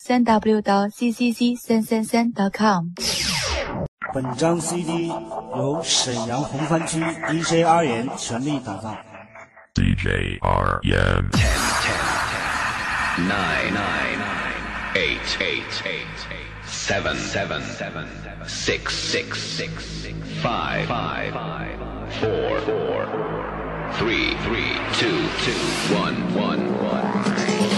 三 w 到 c c c 三三三 .com。本张 CD 由沈阳红番区 DJ 阿言全力打造。DJ 阿言。Ten ten ten nine nine nine eight eight eight seven seven seven six six six five five five four four three three two two one one one。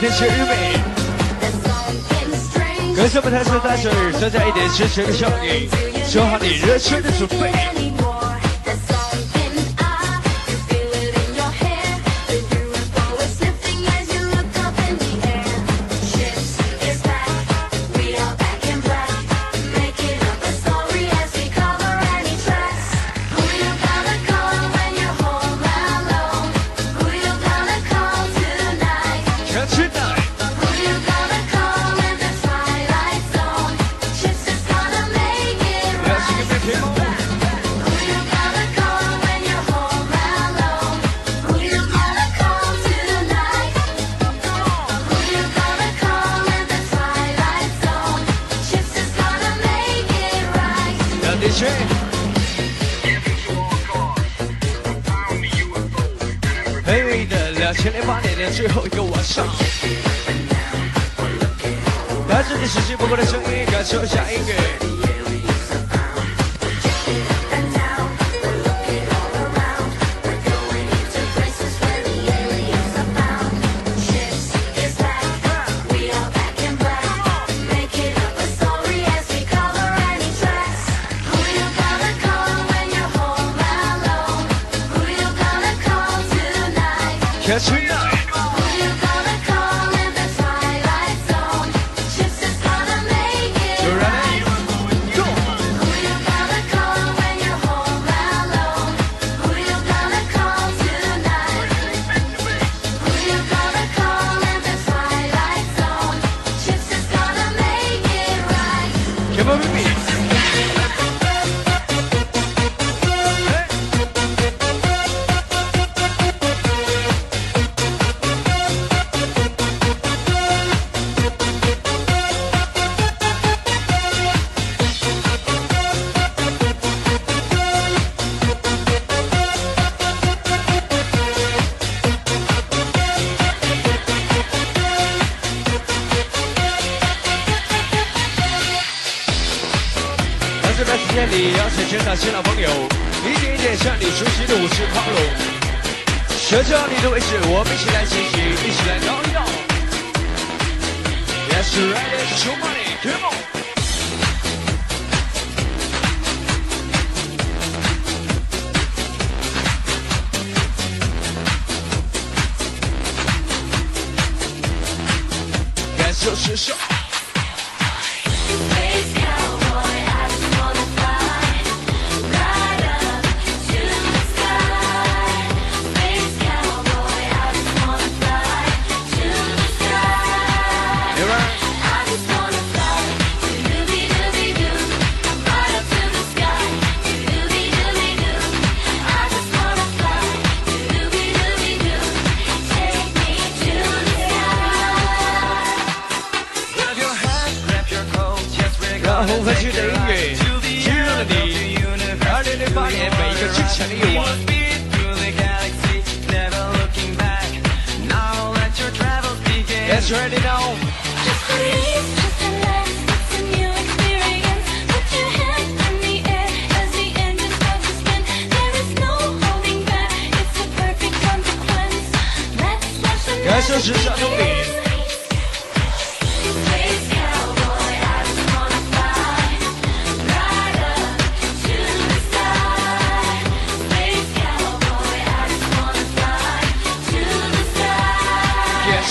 天谢日美感谢不台车在这里增加一点真情的效率做好你热身的准备。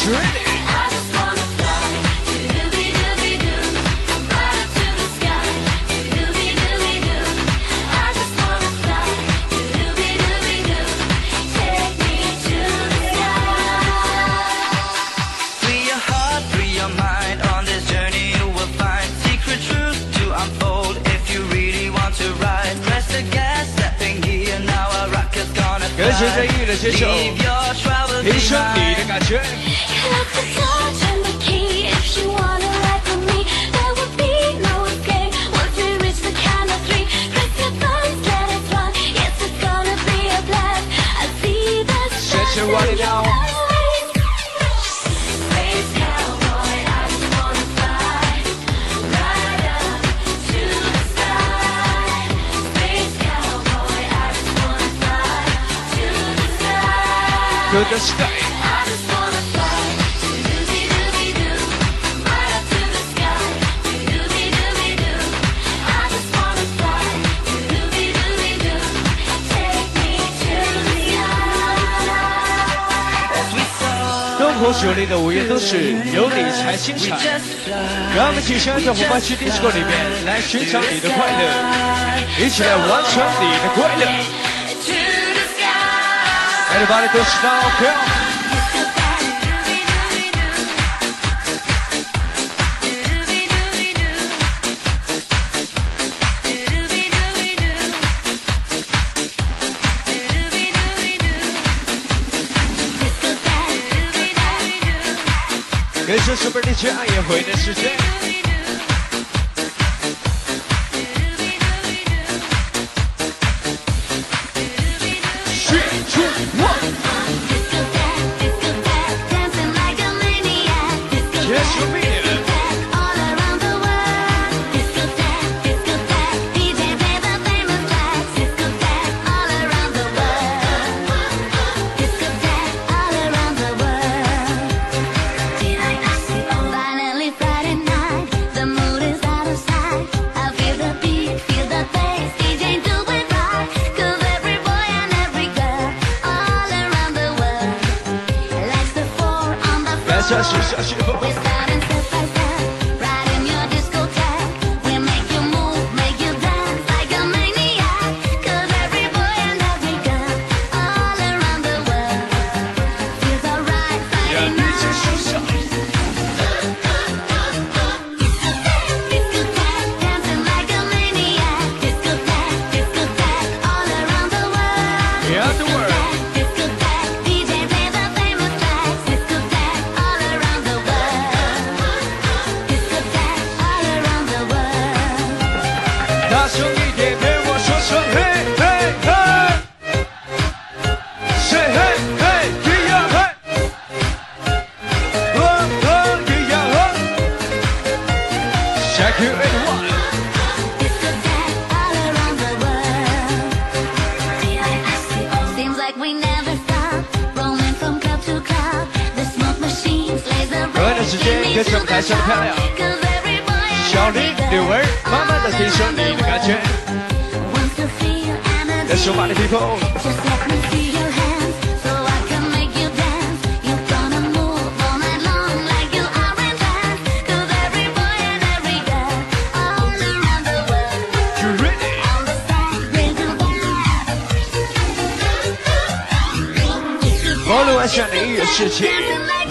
Madrid. 去电视柜里面来寻享你的快乐，一起来完成你的快乐。Everybody，do，the，sky。人生是不是一切爱也会能实现？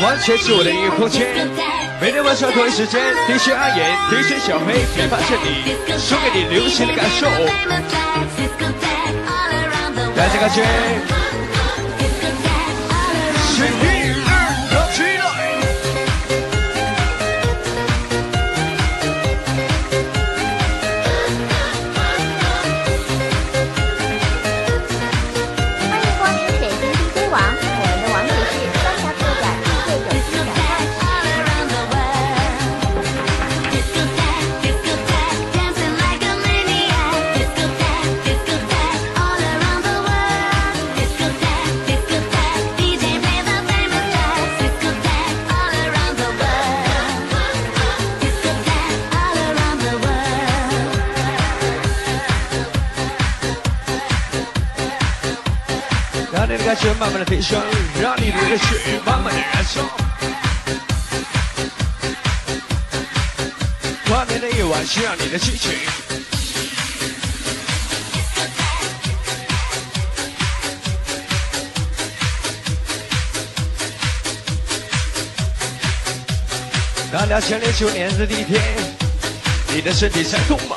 完全是我的音乐空间。每天晚上同一时间点选阿言点选小黑陪伴着你。送给你流行的感受。感谢感谢慢慢的飞升，让你流着血，慢慢的燃烧。跨年的夜晚，需要你的激情。大两千零九年的第一天，你的身体在痛吗？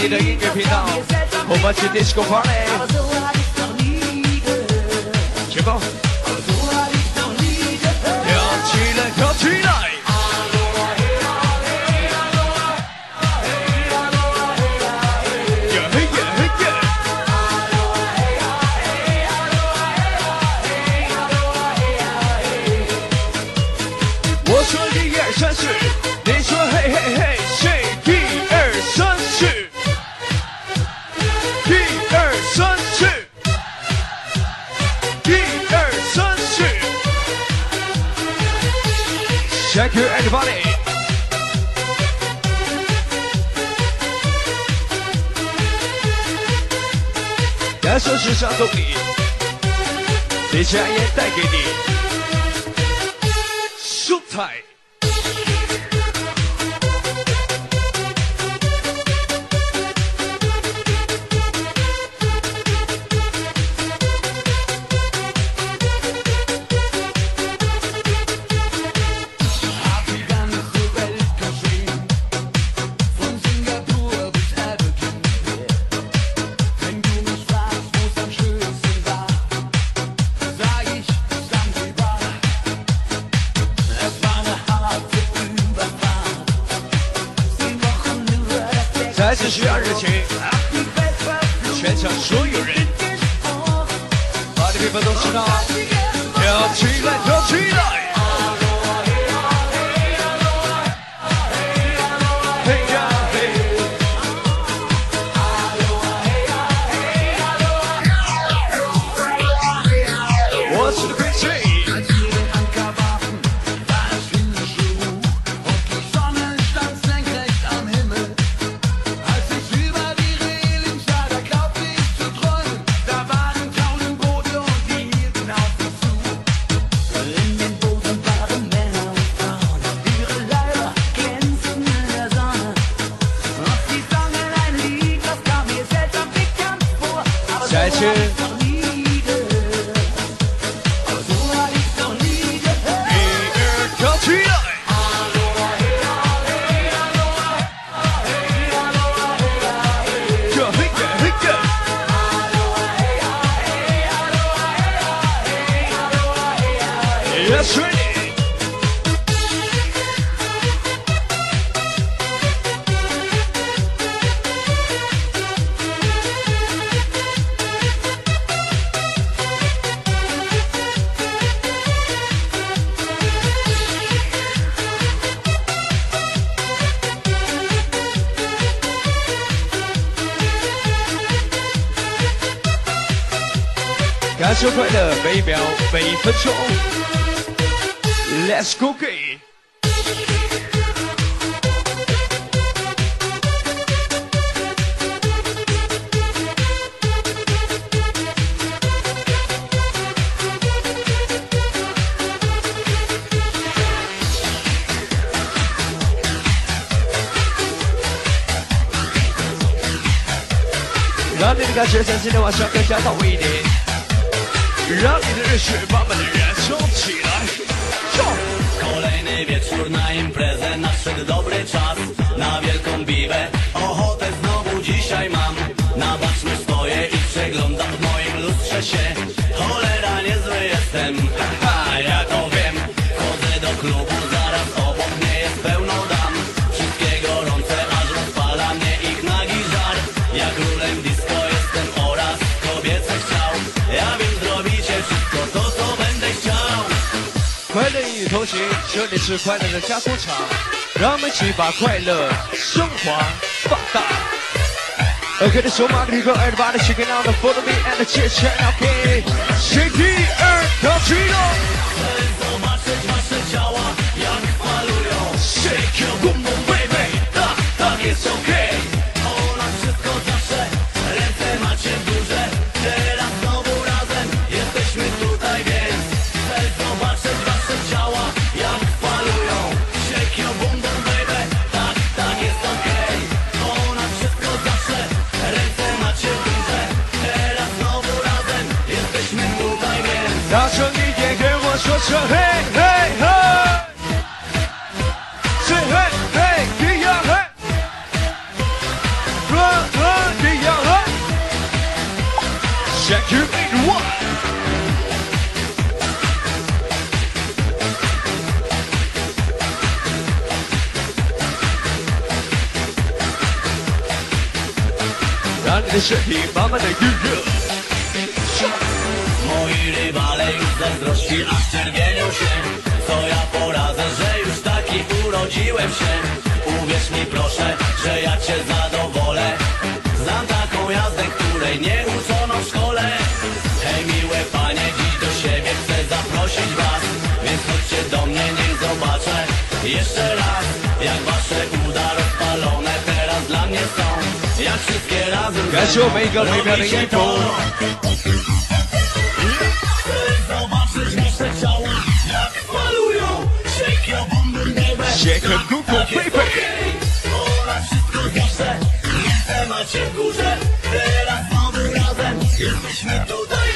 你的音乐频道，我们是 Disco Party。想送你，连家也带给你。只需要热情。全场所有人。把这个地方都吃到跳起来跳起来。让你的感觉在今天晚上更加到位一点，让你的热血把我们的燃烧起来。哟 Kolejny wieczór na imprezę, nadszedł dobry czas Na wielką biwę, ochotę znowu dzisiaj mam Na baczność stoję i przeglądam w moim lustrze się 同行，这里是快乐的加工厂，让我们一起把快乐升华放大。OK，the show must be go everybody shaking on the follow me and the chit chat OK，谁第二个举动我说声嘿嘿嘿，是嘿嘿一样嘿，呵呵一样嘿，Shake you in one。让你的身体慢慢的 urodziłem się. Uwierz mi proszę, że ja cię zadowolę. Znam taką jazdę, której nie uczono w szkole. Hej miłe panie, dziś do siebie chcę zaprosić was. Więc chodźcie do mnie, niech zobaczę jeszcze raz Jak wasze uda rozpalone teraz dla mnie są. Jak wszystkie razem Gacio, Mejgal, Mejgal, Mejgal, się klepnutą pipę Ona wszystko widzę, widzę macie w górze. Teraz mamy razem, jesteśmy tutaj.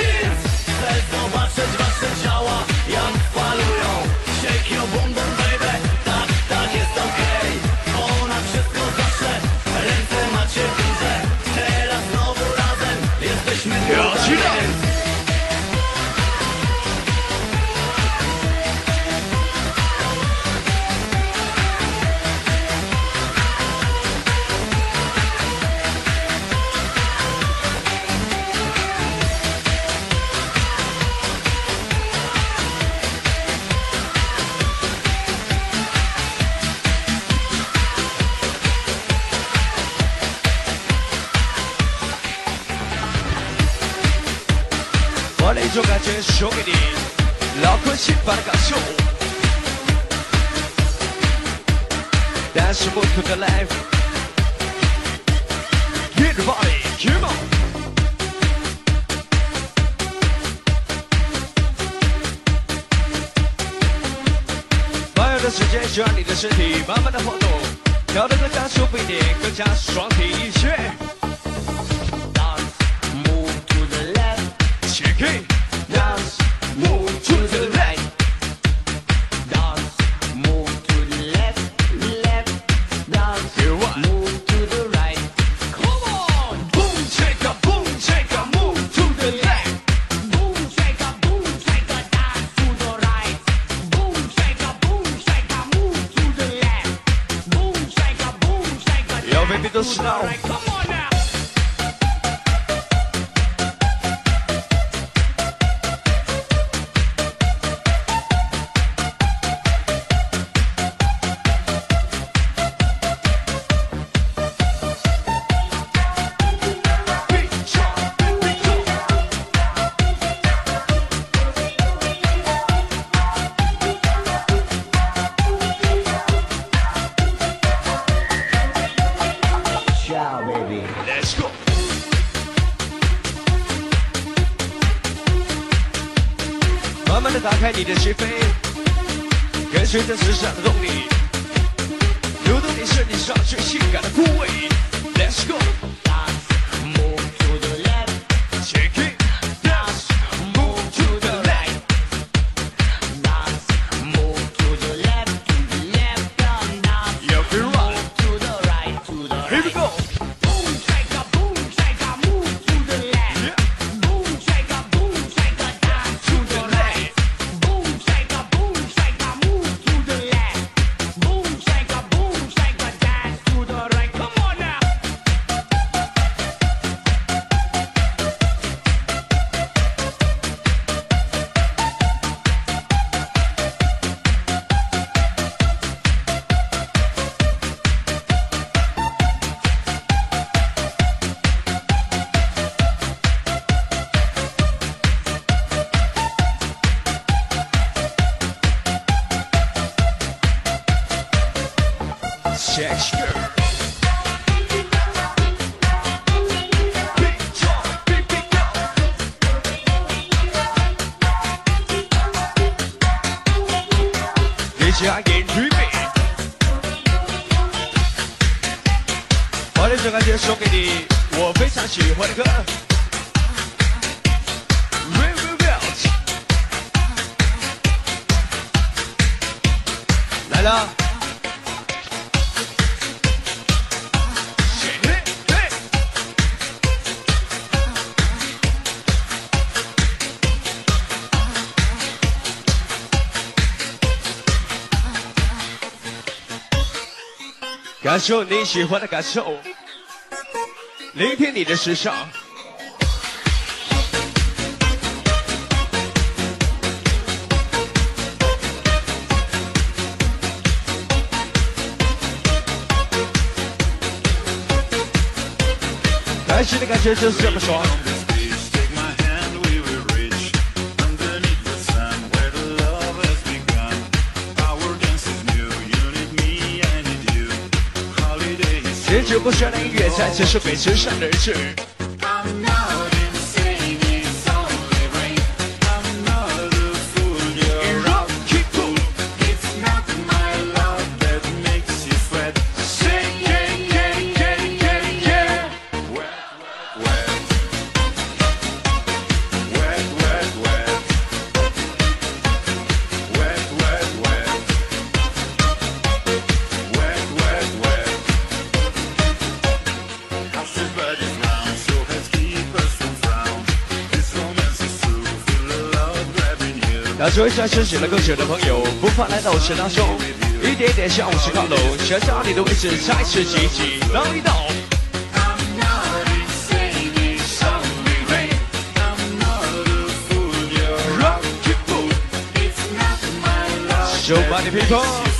Let's get tripping，把这首歌曲送给你，我非常喜欢的歌。来了。感受你喜欢的感受。聆听你的时尚。开心的感觉就是这么爽。如不旋律音乐，在城市被驰上的人群。下车选了更久的朋友不怕来到我车当中一点点向我示范喽车厢里的位置才是奇迹当一道 i'm not insane insomnia rapper vvs rock and booty it's not my luck show body people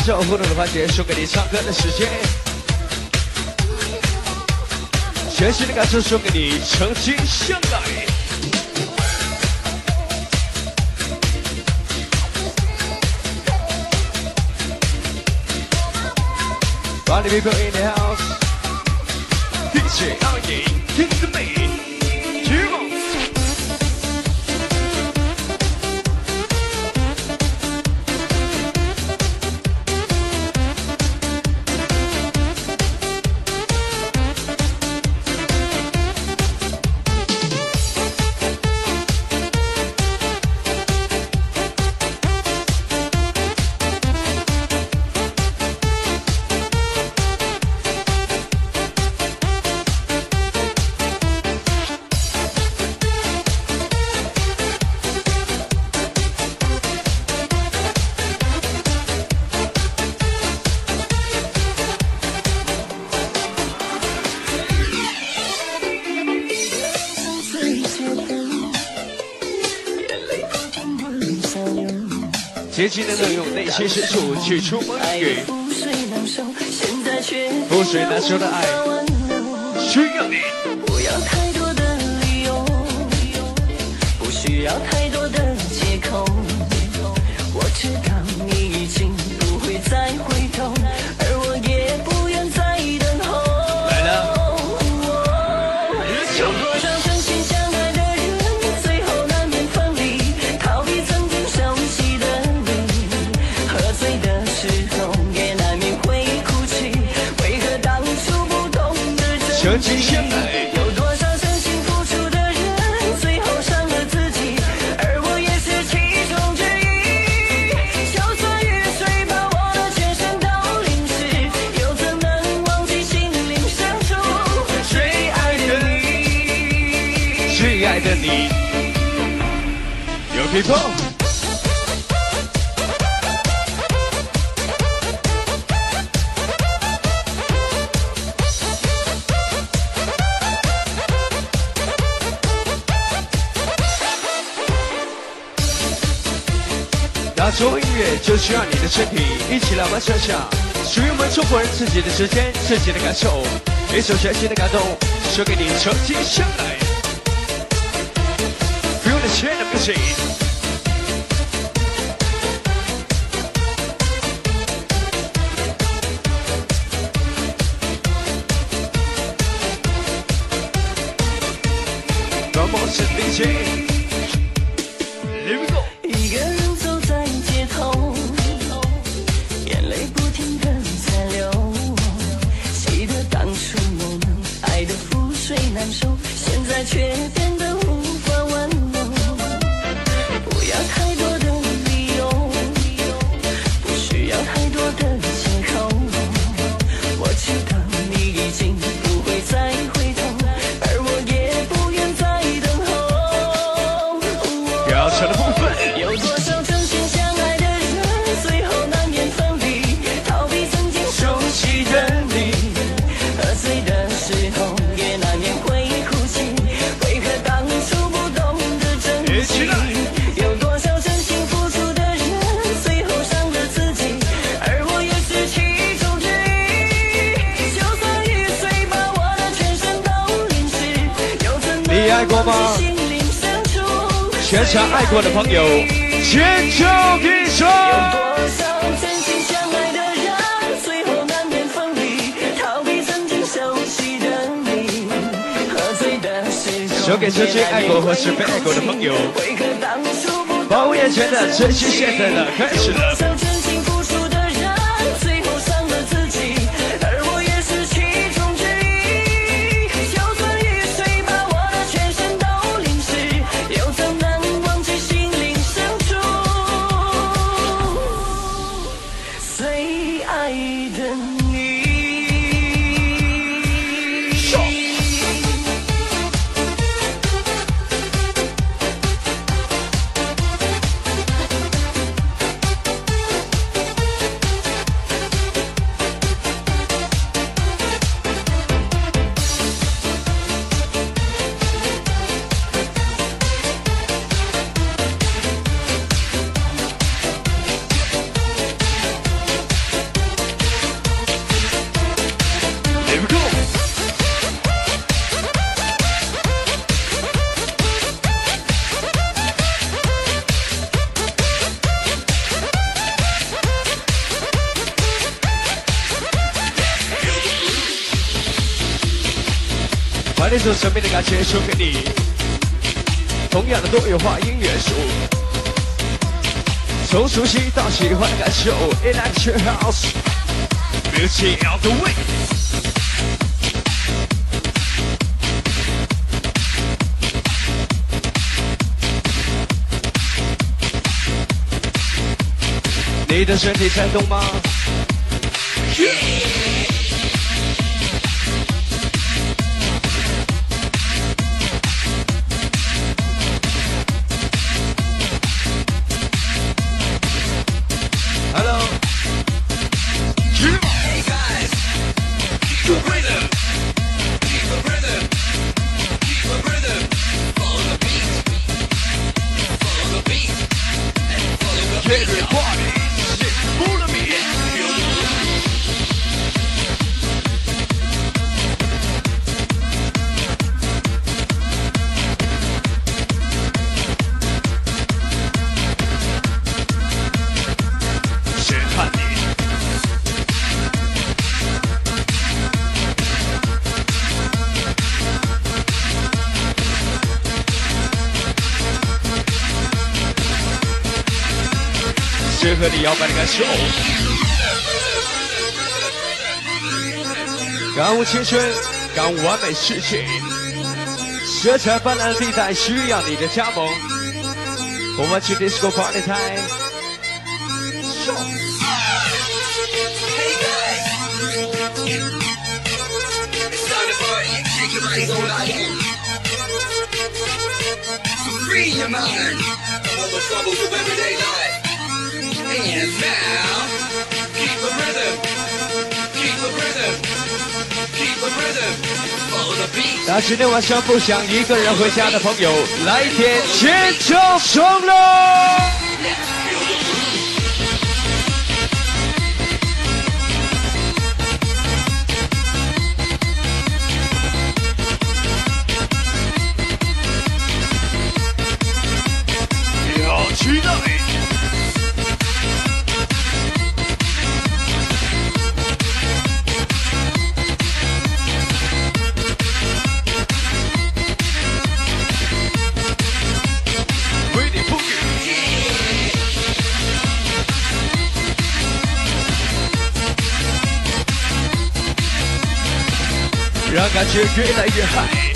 这种互动的环节，送给你唱歌的时间。全新的感受，送给你曾经相爱。Party people in the house，DJ，OK。谁能够用内心深处去触摸雨？覆水难收的爱，需要你，不要太多的理由，不需要太多的借口。我知道你已经不会再。别跑亚洲音乐就需要你的身体一起来完成下属于我们中国人自己的时间自己的感受一首全新的感动送给你曾经相爱 real change 的个性 change. 珍惜现在的开始的输给你同样的多元化音乐素从熟悉到喜欢的感受 headlights are dancing on the way 你的身体在动吗 yeah party. Shit, move me, it's 摇摆的感受。感悟青春，感悟完美世界。色彩斑斓的地带需要你的加盟。我们去 disco party time。Free your mind from all the troubles of everyday life. And now, keep the rhythm, keep the rhythm, keep the rhythm. Follow the beat. 那今天晚上不想一个人回家的朋友，来一点牵手冲浪。要期待。感觉越来越嗨，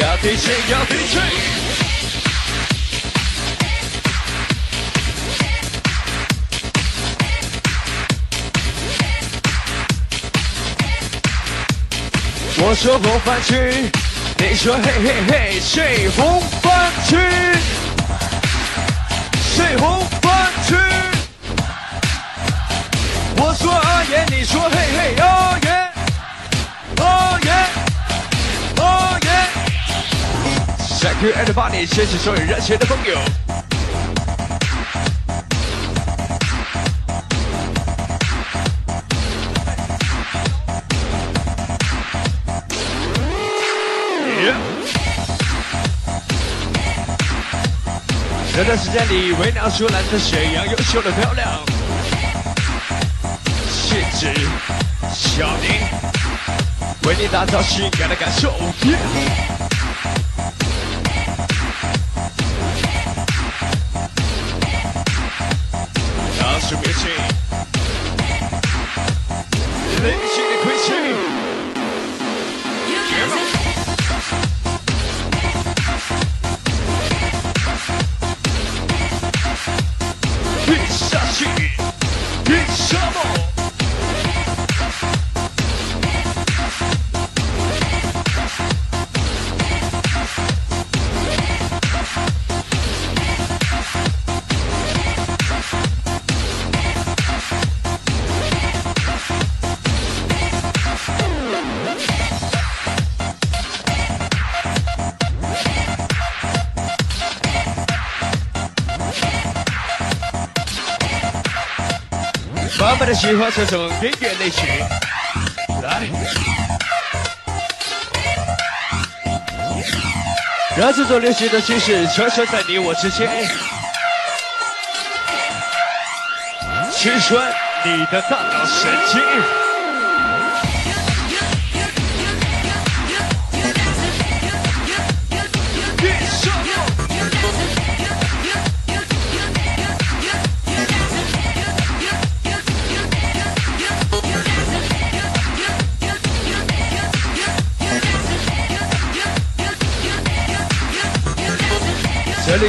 要提醒，要提醒。我说红番区，你说嘿嘿嘿，谁红番区？谁红番区？我说啊耶，你说嘿嘿哦耶，哦耶，哦耶。Thank you everybody，谢谢所有热情的朋友。这段时间里，为娘出来自沈阳优秀的漂亮，气质小宁，为你打造性感的感受。Come on. 喜欢这种音乐类型，来，让这种流行的趋势穿梭在你我之间，青春你的大脑神经。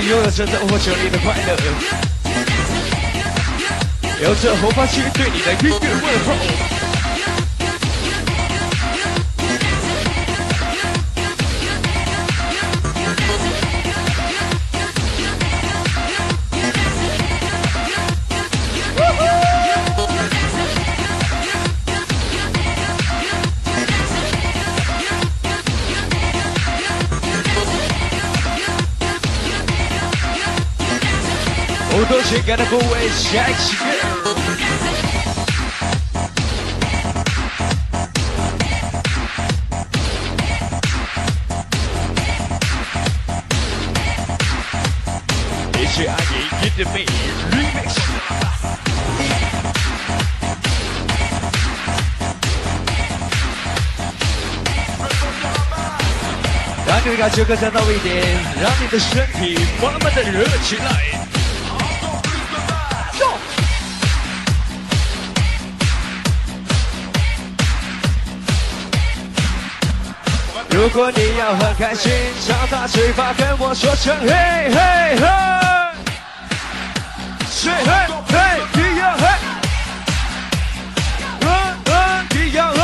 拥有着灯火这里的快乐，有着红发区对你的音乐问候。不多情感的部位，下一期。一起爱你，一点美 remix。让你的感觉更加到位一点，让你的身体慢慢的热起来。如果你要很开心，张大嘴巴跟我说声嘿嘿嘿，是嘿嘿，你要嘿，嗯嗯，你要嗯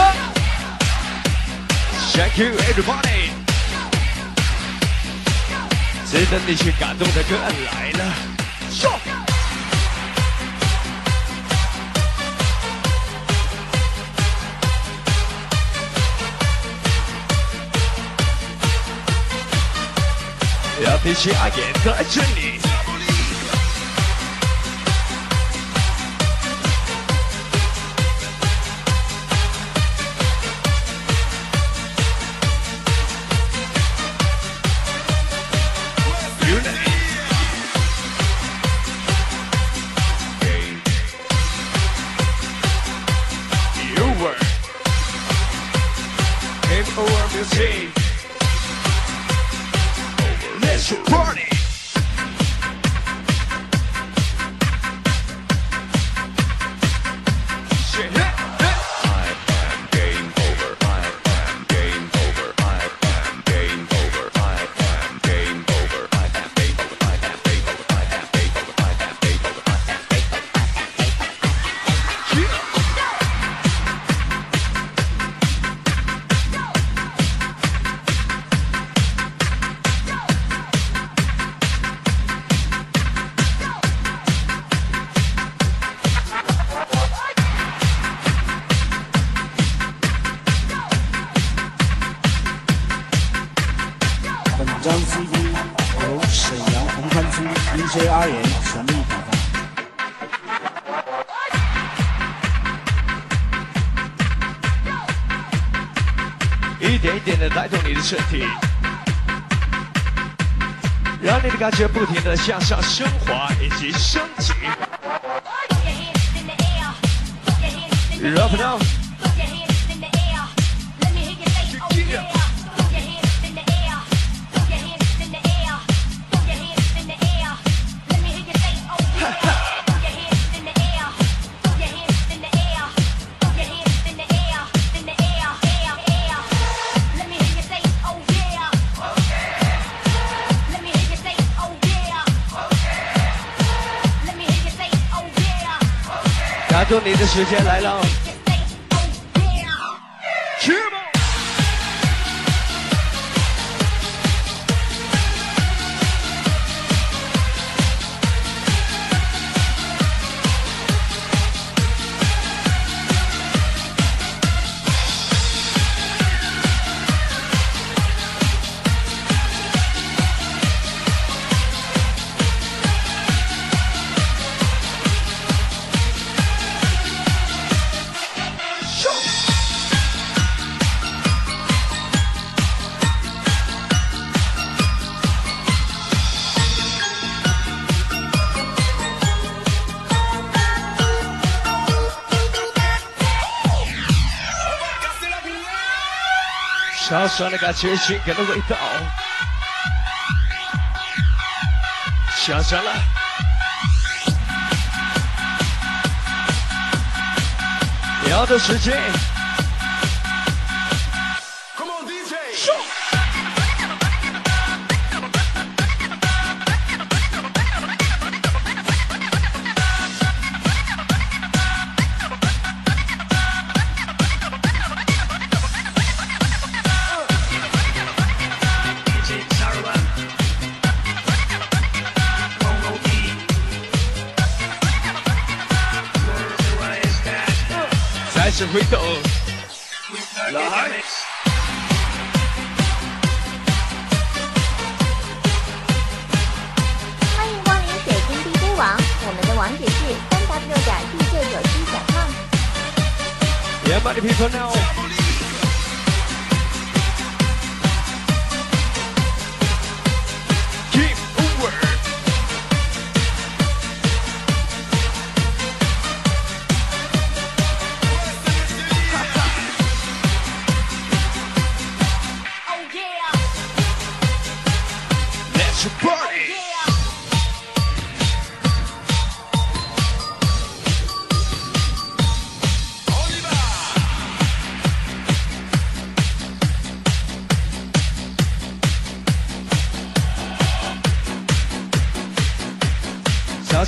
，Thank you everybody。值得你去感动的歌来了，说。要提起阿眼在这里。DJ 阿元全力打造。一点一点的带动你的身体，让你的感觉不停的向上升华以及升级。Up and down，时间来了。小小的感觉，性感的味道，想上了。要的时间。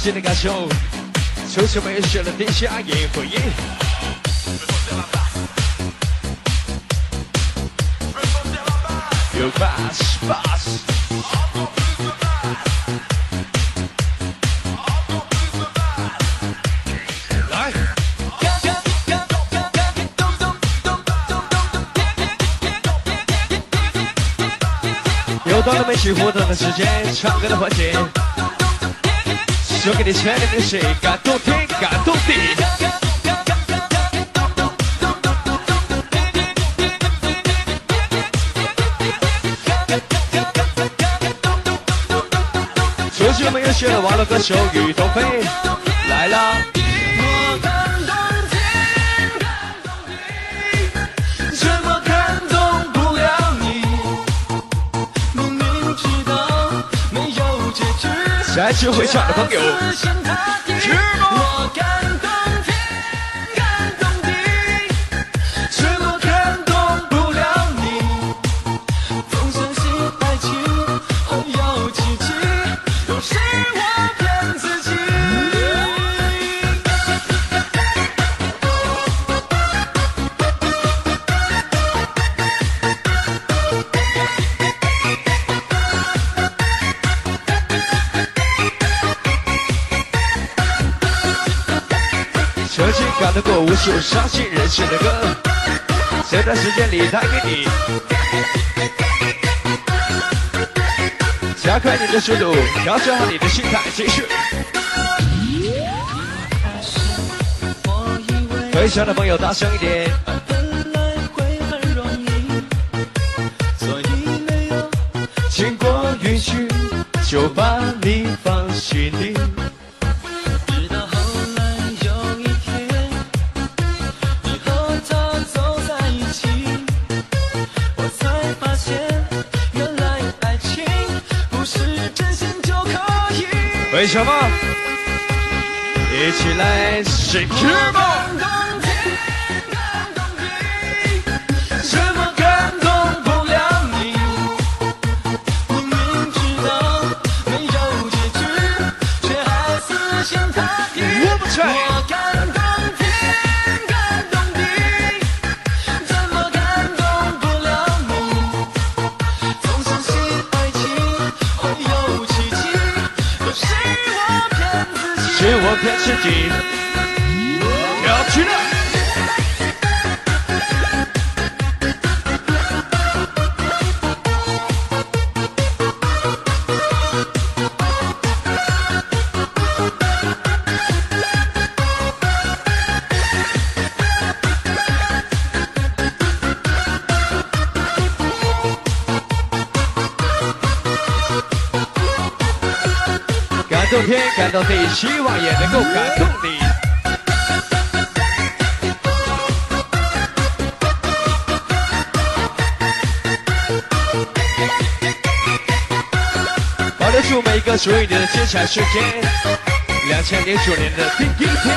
相信的感受，球球们选了地下也回应。有 bass bass。来，又到了我们一起互动的时间，唱歌的环节。送给你亲爱的女士，感动天，感动地。熟悉了没有？学了网络歌手于东飞来了。局，下一次回家的朋友，感动过无数伤心人生的歌，这段时间里带给你，加快你的速度，调整好你的心态继续。回想的朋友大声一点，起来 shake your body。我骗自己，要去了。动天，感动地，希望也能够感动你。保留住每一个属于你的精彩瞬间。两千零九年的第一天，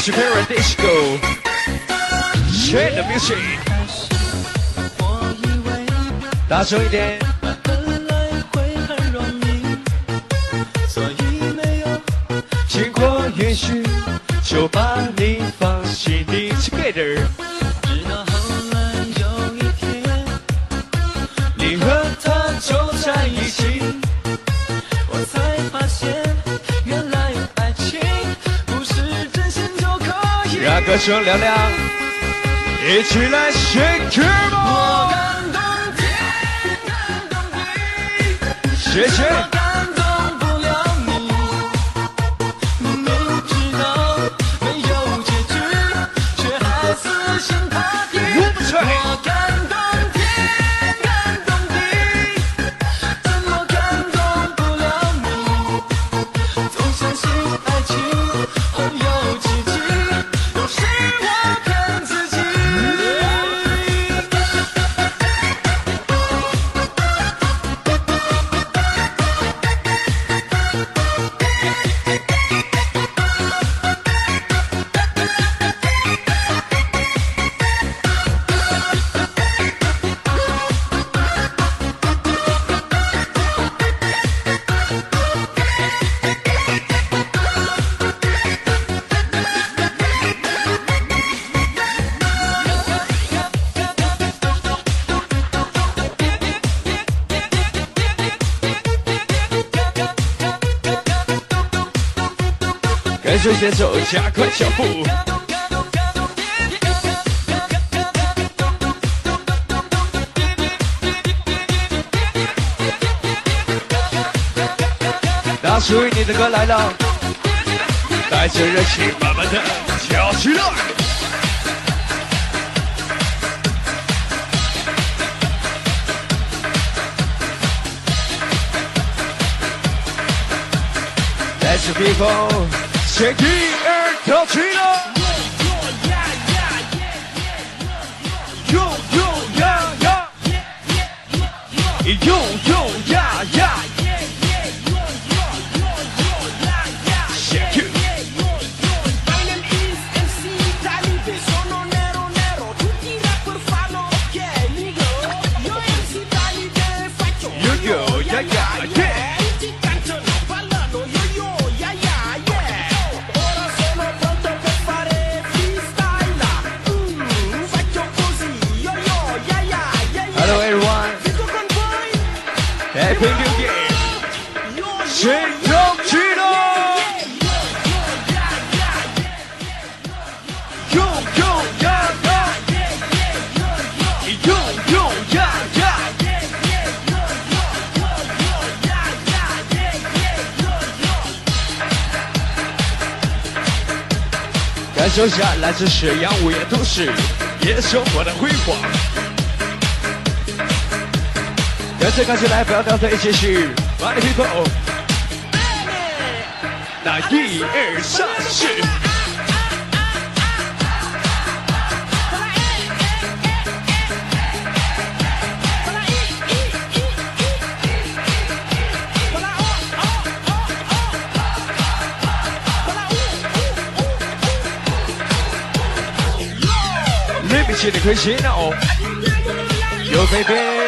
要命是 Parent Disco。Share the music，我以为大声一点。声亮亮，一起来 shake it！谢谢。就先走，加快脚步。那属于你的歌来了，带着热情满满的，小石头，带着冰封。Jackie and Delgina. 手下来自沈阳午夜都市，夜生我的辉煌。跟着感觉来，不要倒退，继续，My people，一二三四。心里开心哦。有飞飞。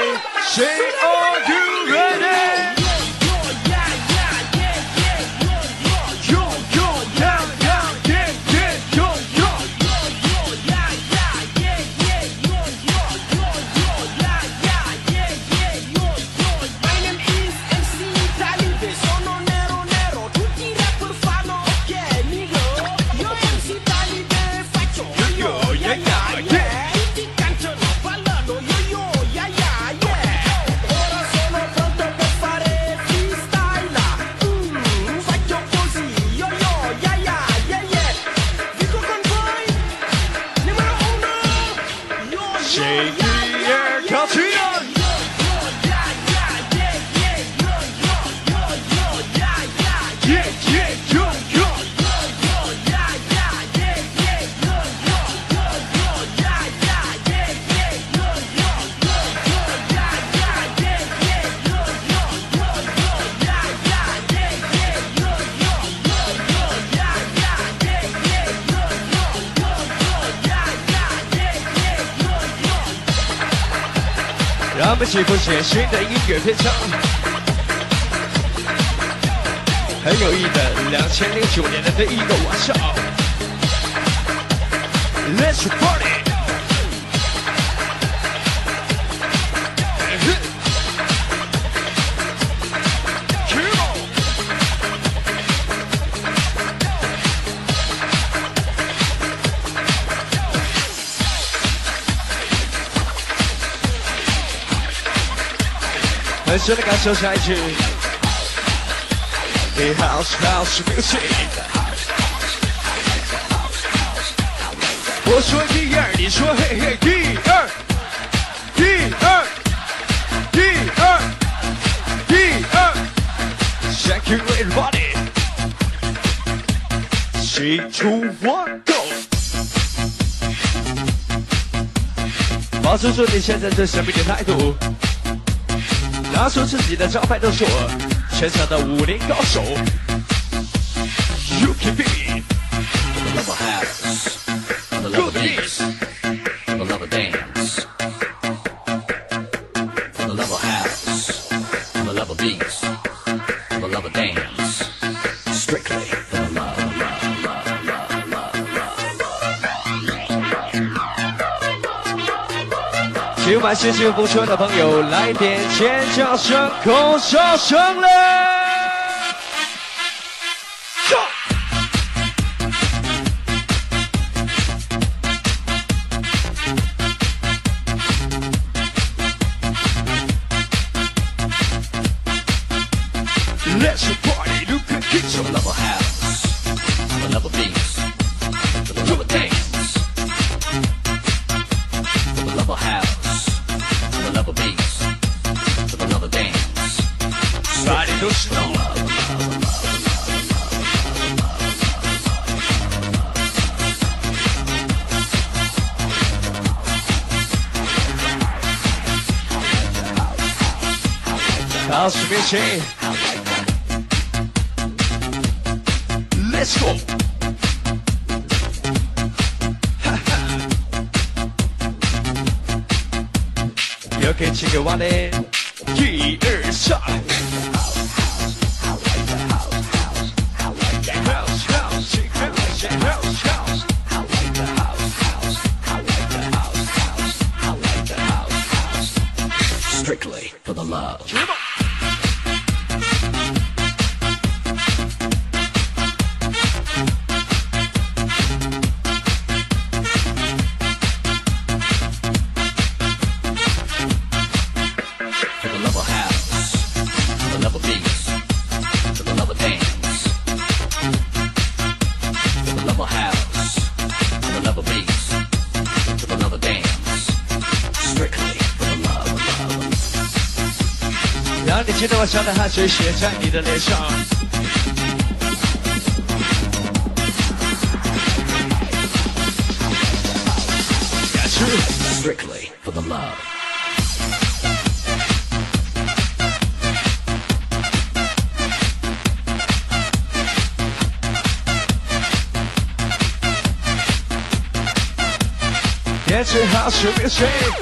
他们写不写谁的音乐篇章很有意的两千零九年的第一个晚上。Let's party 很深的感受下一句。Hey house house music。我说一二，你说嘿嘿，一二，一二，一二，一二。Thank you everybody。Three, two, one, go。保持住你现在最神秘的态度，拿出自己的招牌动作，全场的武林高手。来谢谢不错的朋友，来点尖叫声、口哨声嘞。House music. Let's go. 又给几个碗的，一让你今天晚上的汗水写在你的脸上。感谢。strictly for the love. 电视 House music。要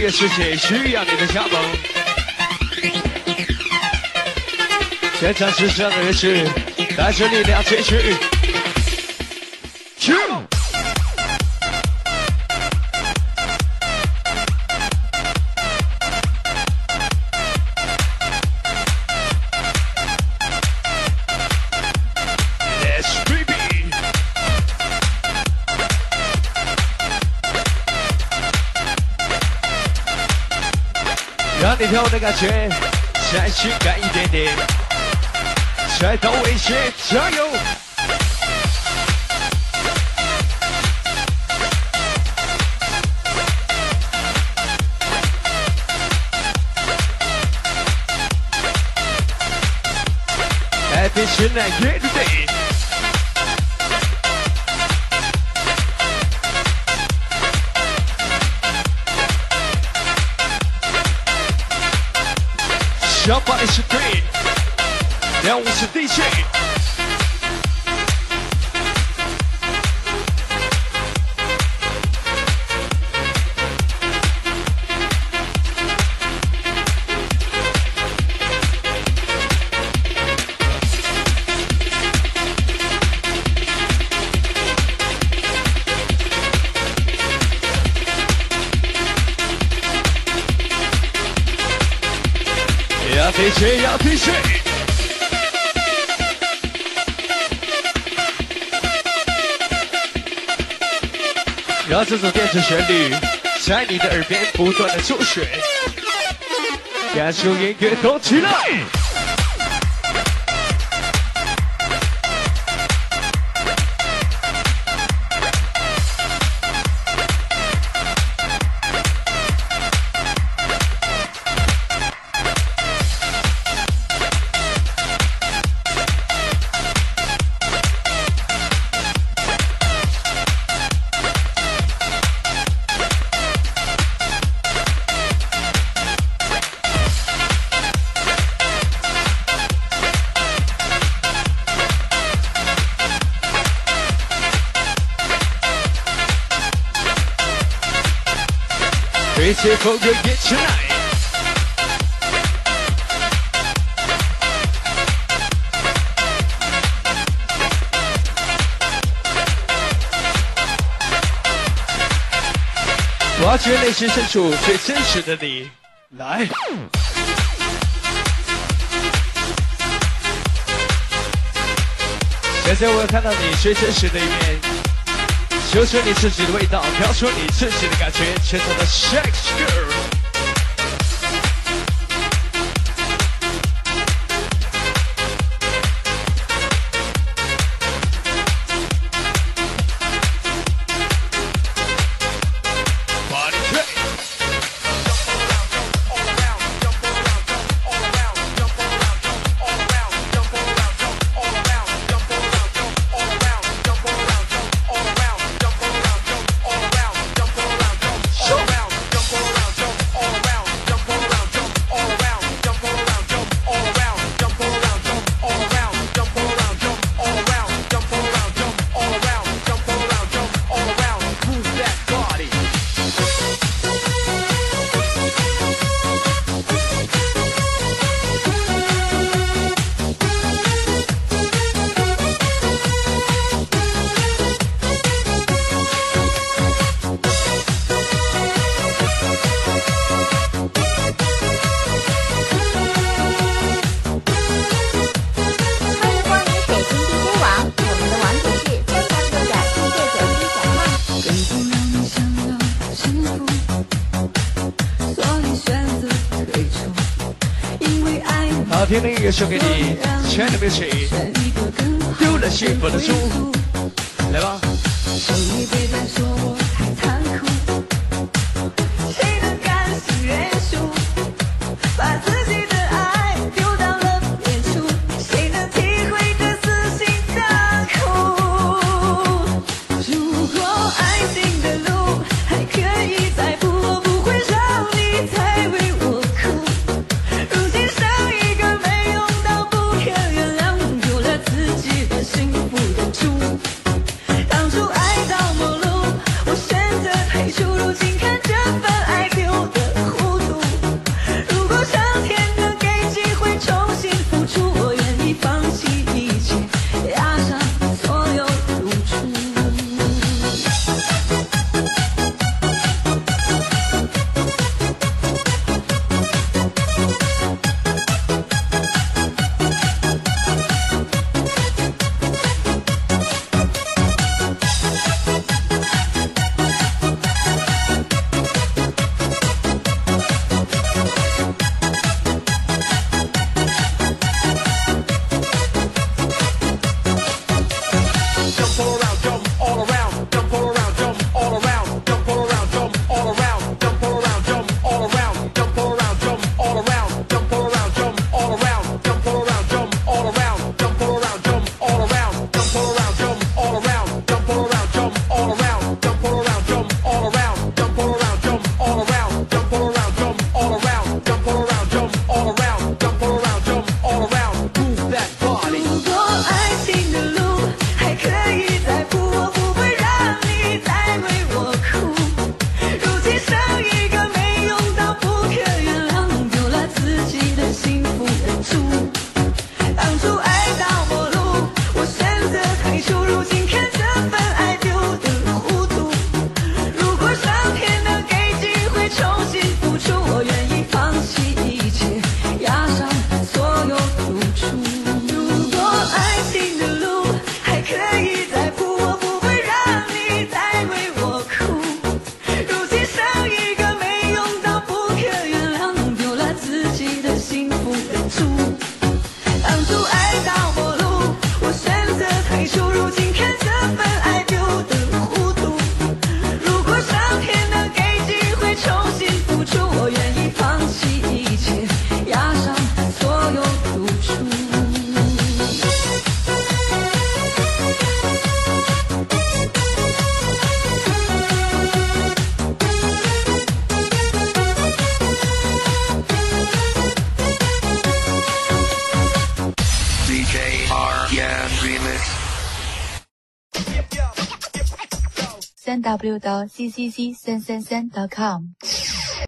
这个世界需要你的加盟。现场是这样的乐曲，带着力量进去。我的感觉再性感一点点，再到位些，加油！Happy tonight, great day。小巴黎是 Green，两五是 DJ。DJ 要 DJ，让这首电子旋律在你的耳边不断的周旋，感受音乐动起来。对接风格也起来。挖掘内心深处最真实的你，来。现在我要看到你最真实的一面，秀出你自己的味道，飘出你自己的感觉，全场的 sex 我送给你，亲爱的 music，丢了幸福的猪，来吧。W 到 ccc 三三三 .com。